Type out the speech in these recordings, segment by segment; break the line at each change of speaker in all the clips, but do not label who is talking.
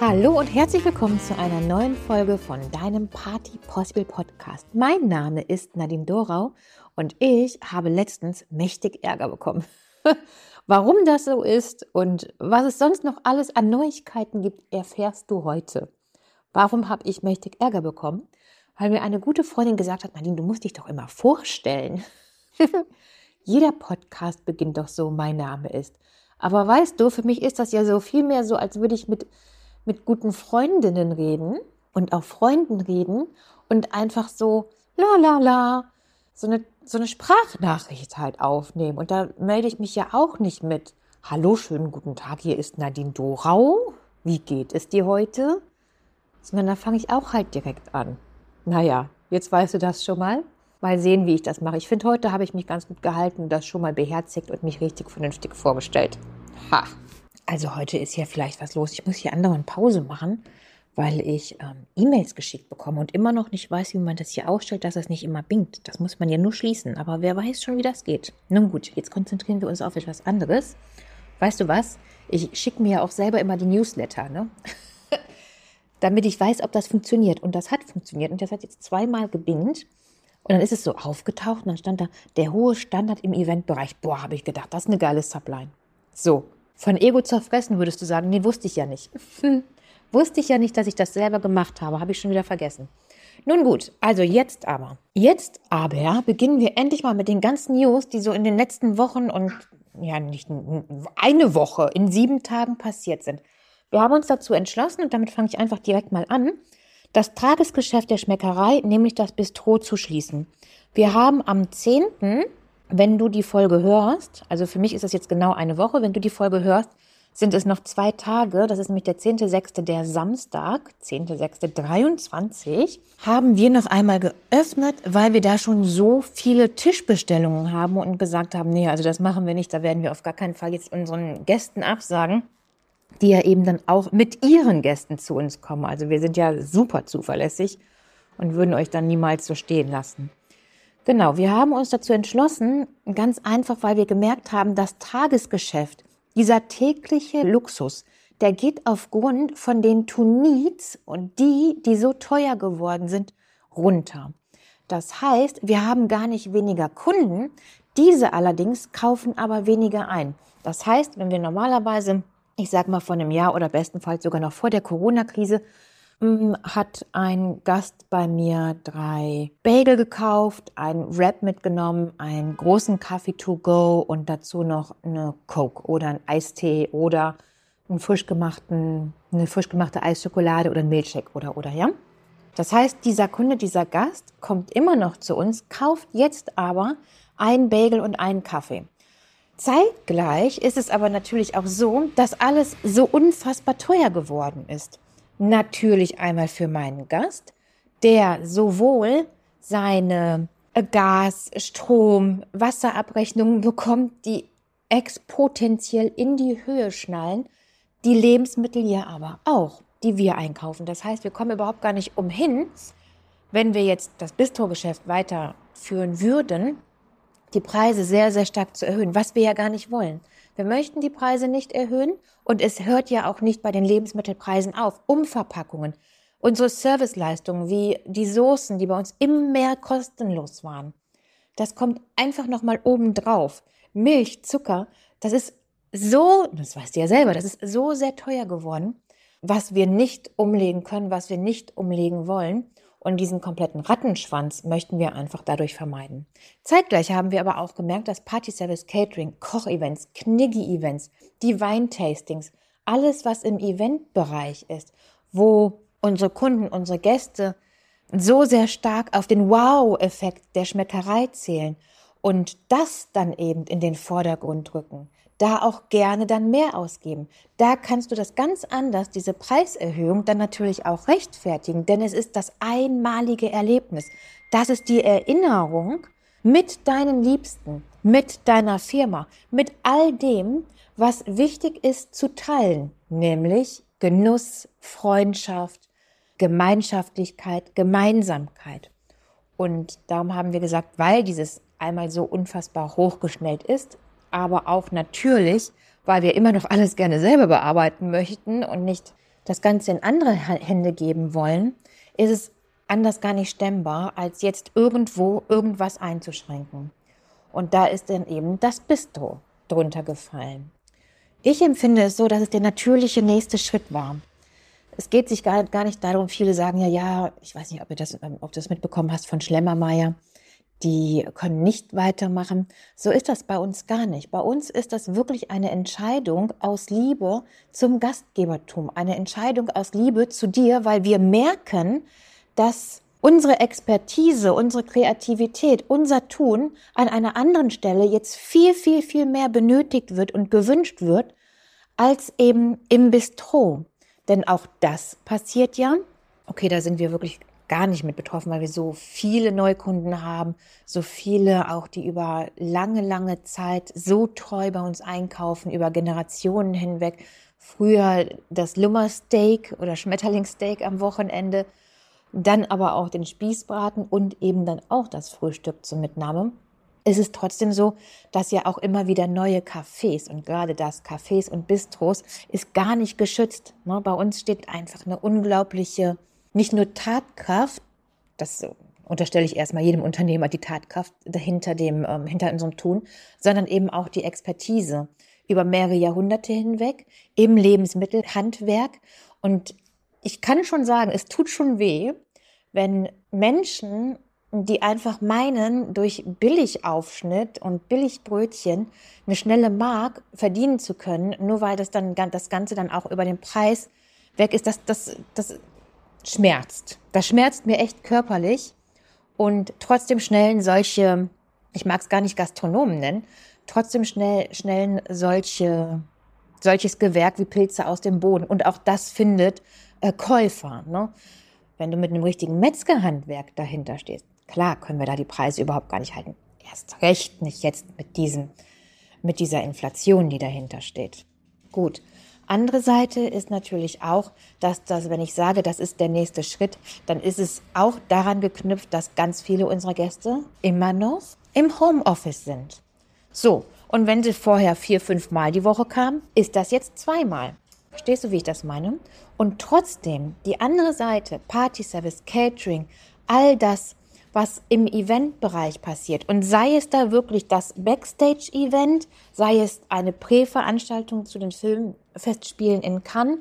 Hallo und herzlich willkommen zu einer neuen Folge von deinem Party Possible Podcast. Mein Name ist Nadine Dorau und ich habe letztens mächtig Ärger bekommen. Warum das so ist und was es sonst noch alles an Neuigkeiten gibt, erfährst du heute. Warum habe ich mächtig Ärger bekommen? Weil mir eine gute Freundin gesagt hat, Nadine, du musst dich doch immer vorstellen. Jeder Podcast beginnt doch so, mein Name ist. Aber weißt du, für mich ist das ja so viel mehr so, als würde ich mit mit guten Freundinnen reden und auch Freunden reden und einfach so la la la so eine so eine Sprachnachricht halt aufnehmen und da melde ich mich ja auch nicht mit Hallo, schönen guten Tag, hier ist Nadine Dorau. Wie geht es dir heute? Sondern da fange ich auch halt direkt an. Naja, jetzt weißt du das schon mal. Mal sehen, wie ich das mache. Ich finde, heute habe ich mich ganz gut gehalten, das schon mal beherzigt und mich richtig vernünftig vorgestellt. Ha! Also heute ist ja vielleicht was los. Ich muss hier andauernd Pause machen, weil ich ähm, E-Mails geschickt bekomme und immer noch nicht weiß, wie man das hier ausstellt, dass es nicht immer bingt. Das muss man ja nur schließen. Aber wer weiß schon, wie das geht. Nun gut, jetzt konzentrieren wir uns auf etwas anderes. Weißt du was? Ich schicke mir ja auch selber immer die Newsletter, ne? damit ich weiß, ob das funktioniert. Und das hat funktioniert. Und das hat jetzt zweimal gebingt. Und dann ist es so aufgetaucht und dann stand da der hohe Standard im Eventbereich. Boah, habe ich gedacht, das ist eine geile Subline. So, von Ego zerfressen würdest du sagen, nee, wusste ich ja nicht. wusste ich ja nicht, dass ich das selber gemacht habe, habe ich schon wieder vergessen. Nun gut, also jetzt aber. Jetzt aber beginnen wir endlich mal mit den ganzen News, die so in den letzten Wochen und ja, nicht eine Woche, in sieben Tagen passiert sind. Wir haben uns dazu entschlossen, und damit fange ich einfach direkt mal an, das Tagesgeschäft der Schmeckerei, nämlich das Bistro, zu schließen. Wir haben am 10 wenn du die Folge hörst, also für mich ist das jetzt genau eine Woche, wenn du die Folge hörst, sind es noch zwei Tage, das ist nämlich der 10.6., der Samstag, 10.6.23, haben wir noch einmal geöffnet, weil wir da schon so viele Tischbestellungen haben und gesagt haben, nee, also das machen wir nicht, da werden wir auf gar keinen Fall jetzt unseren Gästen absagen, die ja eben dann auch mit ihren Gästen zu uns kommen. Also wir sind ja super zuverlässig und würden euch dann niemals so stehen lassen. Genau, wir haben uns dazu entschlossen, ganz einfach, weil wir gemerkt haben, das Tagesgeschäft, dieser tägliche Luxus, der geht aufgrund von den Tunits und die, die so teuer geworden sind, runter. Das heißt, wir haben gar nicht weniger Kunden, diese allerdings kaufen aber weniger ein. Das heißt, wenn wir normalerweise, ich sag mal von einem Jahr oder bestenfalls sogar noch vor der Corona-Krise, hat ein Gast bei mir drei Bagel gekauft, ein Wrap mitgenommen, einen großen Kaffee to go und dazu noch eine Coke oder ein Eistee oder einen frisch gemachten, eine frisch gemachte Eisschokolade oder ein Milchshake oder oder ja. Das heißt, dieser Kunde, dieser Gast kommt immer noch zu uns, kauft jetzt aber ein Bagel und einen Kaffee. Zeitgleich ist es aber natürlich auch so, dass alles so unfassbar teuer geworden ist. Natürlich einmal für meinen Gast, der sowohl seine Gas, Strom, Wasserabrechnungen bekommt, die exponentiell in die Höhe schnallen, die Lebensmittel ja aber auch, die wir einkaufen. Das heißt, wir kommen überhaupt gar nicht umhin, wenn wir jetzt das Bistrogeschäft weiterführen würden, die Preise sehr, sehr stark zu erhöhen, was wir ja gar nicht wollen. Wir möchten die Preise nicht erhöhen und es hört ja auch nicht bei den Lebensmittelpreisen auf. Umverpackungen, unsere Serviceleistungen wie die Soßen, die bei uns immer mehr kostenlos waren. Das kommt einfach nochmal oben drauf. Milch, Zucker, das ist so, das weißt du ja selber, das ist so sehr teuer geworden, was wir nicht umlegen können, was wir nicht umlegen wollen. Und diesen kompletten Rattenschwanz möchten wir einfach dadurch vermeiden. Zeitgleich haben wir aber auch gemerkt, dass Party Service Catering, Kochevents, Kniggi-Events, die Weintastings, alles, was im Eventbereich ist, wo unsere Kunden, unsere Gäste so sehr stark auf den Wow-Effekt der Schmeckerei zählen und das dann eben in den Vordergrund rücken da auch gerne dann mehr ausgeben. Da kannst du das ganz anders, diese Preiserhöhung, dann natürlich auch rechtfertigen, denn es ist das einmalige Erlebnis. Das ist die Erinnerung mit deinen Liebsten, mit deiner Firma, mit all dem, was wichtig ist zu teilen, nämlich Genuss, Freundschaft, Gemeinschaftlichkeit, Gemeinsamkeit. Und darum haben wir gesagt, weil dieses einmal so unfassbar hochgeschnellt ist, aber auch natürlich, weil wir immer noch alles gerne selber bearbeiten möchten und nicht das Ganze in andere Hände geben wollen, ist es anders gar nicht stemmbar, als jetzt irgendwo irgendwas einzuschränken. Und da ist dann eben das Bistro drunter gefallen. Ich empfinde es so, dass es der natürliche nächste Schritt war. Es geht sich gar, gar nicht darum, viele sagen ja, ja, ich weiß nicht, ob, ihr das, ob du das mitbekommen hast von Schlemmermeier, die können nicht weitermachen. So ist das bei uns gar nicht. Bei uns ist das wirklich eine Entscheidung aus Liebe zum Gastgebertum, eine Entscheidung aus Liebe zu dir, weil wir merken, dass unsere Expertise, unsere Kreativität, unser Tun an einer anderen Stelle jetzt viel, viel, viel mehr benötigt wird und gewünscht wird, als eben im Bistro. Denn auch das passiert ja. Okay, da sind wir wirklich gar nicht mit betroffen, weil wir so viele Neukunden haben, so viele auch, die über lange, lange Zeit so treu bei uns einkaufen, über Generationen hinweg. Früher das Lummersteak oder Schmetterlingssteak am Wochenende, dann aber auch den Spießbraten und eben dann auch das Frühstück zur Mitnahme. Es ist trotzdem so, dass ja auch immer wieder neue Cafés und gerade das Cafés und Bistros ist gar nicht geschützt. Ne? Bei uns steht einfach eine unglaubliche nicht nur Tatkraft, das unterstelle ich erstmal jedem Unternehmer die Tatkraft dahinter dem, ähm, hinter unserem Tun, sondern eben auch die Expertise über mehrere Jahrhunderte hinweg im Lebensmittelhandwerk. Und ich kann schon sagen, es tut schon weh, wenn Menschen, die einfach meinen, durch Billigaufschnitt und Billigbrötchen eine schnelle Mark verdienen zu können, nur weil das dann das Ganze dann auch über den Preis weg ist, das, das, das schmerzt. Das schmerzt mir echt körperlich und trotzdem schnellen solche, ich mag es gar nicht Gastronomen nennen, trotzdem schnell, schnellen solche, solches Gewerk wie Pilze aus dem Boden. Und auch das findet äh, Käufer. Ne? Wenn du mit einem richtigen Metzgerhandwerk dahinter stehst, klar können wir da die Preise überhaupt gar nicht halten. Erst recht nicht jetzt mit diesem, mit dieser Inflation, die dahinter steht. Gut. Andere Seite ist natürlich auch, dass das, wenn ich sage, das ist der nächste Schritt, dann ist es auch daran geknüpft, dass ganz viele unserer Gäste immer noch im Homeoffice sind. So, und wenn sie vorher vier, fünf Mal die Woche kamen, ist das jetzt zweimal. Verstehst du, wie ich das meine? Und trotzdem, die andere Seite, Party Service, Catering, all das, was im Eventbereich passiert. Und sei es da wirklich das Backstage-Event, sei es eine Präveranstaltung zu den Filmfestspielen in Cannes,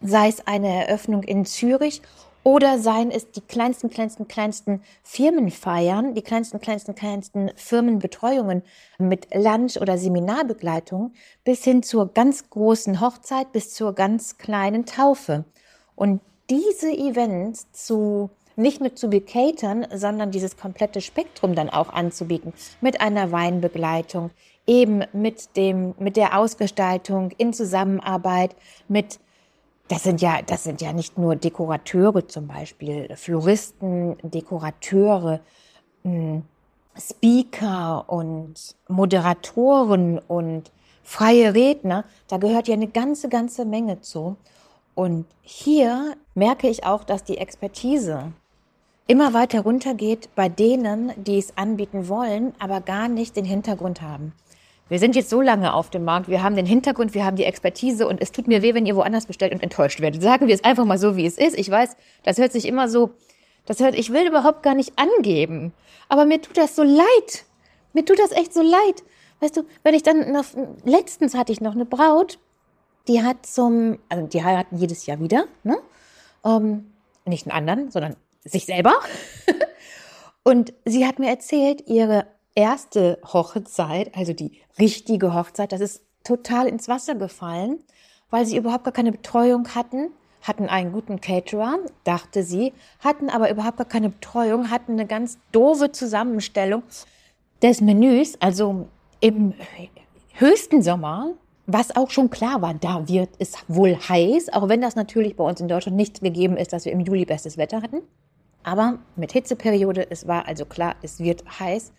sei es eine Eröffnung in Zürich oder seien es die kleinsten, kleinsten, kleinsten Firmenfeiern, die kleinsten, kleinsten, kleinsten Firmenbetreuungen mit Lunch- oder Seminarbegleitung bis hin zur ganz großen Hochzeit, bis zur ganz kleinen Taufe. Und diese Events zu nicht nur zu bekatern, sondern dieses komplette Spektrum dann auch anzubieten mit einer Weinbegleitung, eben mit dem, mit der Ausgestaltung in Zusammenarbeit mit das sind ja, das sind ja nicht nur Dekorateure zum Beispiel, Floristen, Dekorateure, hm, Speaker und Moderatoren und freie Redner. Da gehört ja eine ganze, ganze Menge zu. Und hier merke ich auch, dass die Expertise immer weiter runtergeht bei denen, die es anbieten wollen, aber gar nicht den Hintergrund haben. Wir sind jetzt so lange auf dem Markt, wir haben den Hintergrund, wir haben die Expertise und es tut mir weh, wenn ihr woanders bestellt und enttäuscht werdet. Sagen wir es einfach mal so, wie es ist. Ich weiß, das hört sich immer so, das hört, ich will überhaupt gar nicht angeben. Aber mir tut das so leid. Mir tut das echt so leid. Weißt du, wenn ich dann noch, letztens hatte ich noch eine Braut, die hat zum, also die heiraten jedes Jahr wieder, ne? Um, nicht einen anderen, sondern sich selber. und sie hat mir erzählt, ihre erste Hochzeit, also die richtige Hochzeit, das ist total ins Wasser gefallen, weil sie überhaupt gar keine Betreuung hatten, hatten einen guten Caterer, dachte sie, hatten aber überhaupt gar keine Betreuung, hatten eine ganz doofe Zusammenstellung des Menüs, also im höchsten Sommer, was auch schon klar war, da wird es wohl heiß, auch wenn das natürlich bei uns in Deutschland nicht gegeben ist, dass wir im Juli bestes Wetter hatten. Aber mit Hitzeperiode, es war also klar, es wird heiß,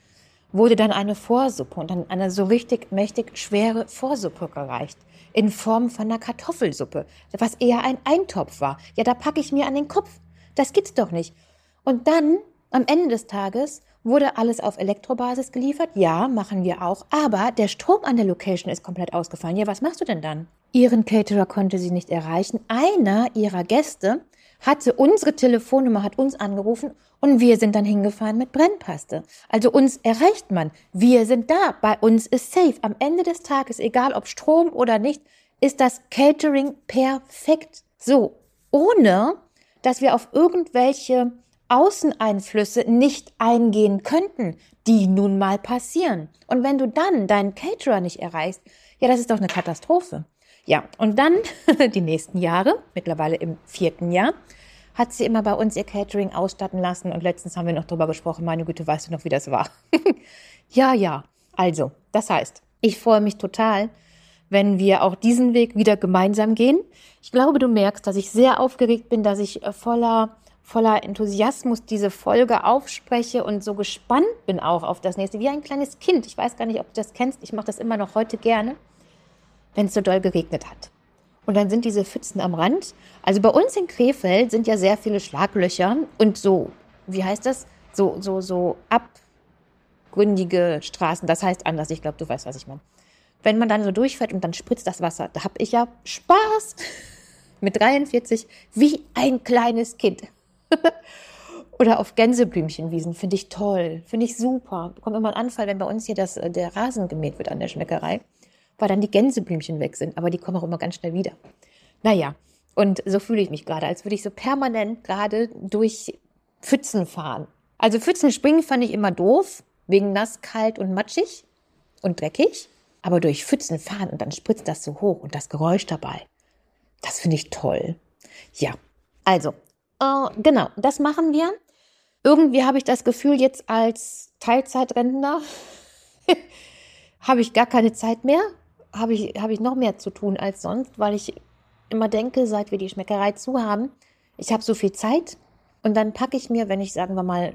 wurde dann eine Vorsuppe und dann eine so richtig mächtig schwere Vorsuppe gereicht. In Form von einer Kartoffelsuppe, was eher ein Eintopf war. Ja, da packe ich mir an den Kopf. Das gibt's doch nicht. Und dann, am Ende des Tages, wurde alles auf Elektrobasis geliefert. Ja, machen wir auch. Aber der Strom an der Location ist komplett ausgefallen. Ja, was machst du denn dann? Ihren Caterer konnte sie nicht erreichen. Einer ihrer Gäste hatte unsere Telefonnummer, hat uns angerufen und wir sind dann hingefahren mit Brennpaste. Also uns erreicht man. Wir sind da. Bei uns ist safe. Am Ende des Tages, egal ob Strom oder nicht, ist das Catering perfekt. So, ohne dass wir auf irgendwelche Außeneinflüsse nicht eingehen könnten, die nun mal passieren. Und wenn du dann deinen Caterer nicht erreichst, ja, das ist doch eine Katastrophe. Ja, und dann die nächsten Jahre, mittlerweile im vierten Jahr, hat sie immer bei uns ihr Catering ausstatten lassen. Und letztens haben wir noch darüber gesprochen, meine Güte, weißt du noch, wie das war? ja, ja. Also, das heißt, ich freue mich total, wenn wir auch diesen Weg wieder gemeinsam gehen. Ich glaube, du merkst, dass ich sehr aufgeregt bin, dass ich äh, voller voller Enthusiasmus diese Folge aufspreche und so gespannt bin auch auf das nächste, wie ein kleines Kind. Ich weiß gar nicht, ob du das kennst. Ich mache das immer noch heute gerne wenn es so doll geregnet hat. Und dann sind diese Pfützen am Rand. Also bei uns in Krefeld sind ja sehr viele Schlaglöcher und so, wie heißt das? So, so, so abgründige Straßen. Das heißt anders. Ich glaube, du weißt, was ich meine. Wenn man dann so durchfährt und dann spritzt das Wasser, da habe ich ja Spaß mit 43 wie ein kleines Kind. Oder auf Gänseblümchenwiesen finde ich toll, finde ich super. Bekommt immer einen Anfall, wenn bei uns hier das, äh, der Rasen gemäht wird an der Schmeckerei weil dann die Gänseblümchen weg sind. Aber die kommen auch immer ganz schnell wieder. Naja, und so fühle ich mich gerade, als würde ich so permanent gerade durch Pfützen fahren. Also Pfützen springen fand ich immer doof, wegen nass, kalt und matschig und dreckig. Aber durch Pfützen fahren und dann spritzt das so hoch und das Geräusch dabei. Das finde ich toll. Ja, also, äh, genau, das machen wir. Irgendwie habe ich das Gefühl, jetzt als Teilzeitrentner habe ich gar keine Zeit mehr habe ich, habe ich noch mehr zu tun als sonst, weil ich immer denke, seit wir die Schmeckerei zu haben, ich habe so viel Zeit und dann packe ich mir, wenn ich, sagen wir mal,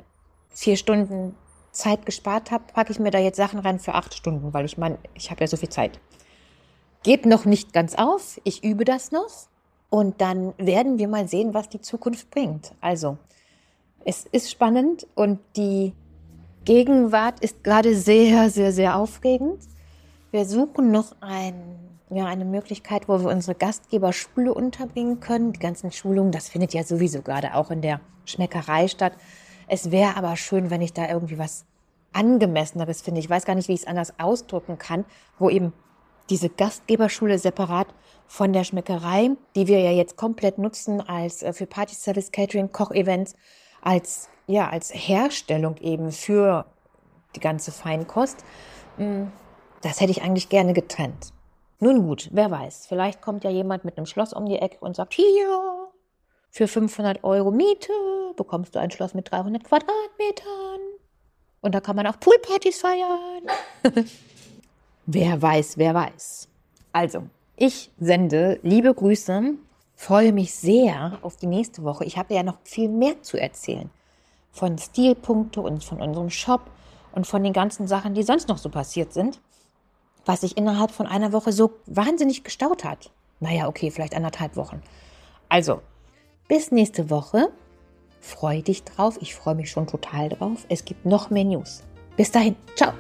vier Stunden Zeit gespart habe, packe ich mir da jetzt Sachen rein für acht Stunden, weil ich meine, ich habe ja so viel Zeit. Geht noch nicht ganz auf, ich übe das noch und dann werden wir mal sehen, was die Zukunft bringt. Also, es ist spannend und die Gegenwart ist gerade sehr, sehr, sehr aufregend. Wir suchen noch ein, ja, eine Möglichkeit, wo wir unsere Gastgeberschule unterbringen können. Die ganzen Schulungen, das findet ja sowieso gerade auch in der Schmeckerei statt. Es wäre aber schön, wenn ich da irgendwie was angemesseneres finde. Ich weiß gar nicht, wie ich es anders ausdrücken kann, wo eben diese Gastgeberschule separat von der Schmeckerei, die wir ja jetzt komplett nutzen als äh, für Party Service Catering Kochevents als ja als Herstellung eben für die ganze Feinkost. Das hätte ich eigentlich gerne getrennt. Nun gut, wer weiß, vielleicht kommt ja jemand mit einem Schloss um die Ecke und sagt, hier, für 500 Euro Miete bekommst du ein Schloss mit 300 Quadratmetern. Und da kann man auch Poolpartys feiern. wer weiß, wer weiß. Also, ich sende liebe Grüße, freue mich sehr auf die nächste Woche. Ich habe ja noch viel mehr zu erzählen. Von Stilpunkte und von unserem Shop und von den ganzen Sachen, die sonst noch so passiert sind was sich innerhalb von einer Woche so wahnsinnig gestaut hat. Naja, okay, vielleicht anderthalb Wochen. Also, bis nächste Woche. Freu dich drauf. Ich freue mich schon total drauf. Es gibt noch mehr News. Bis dahin. Ciao.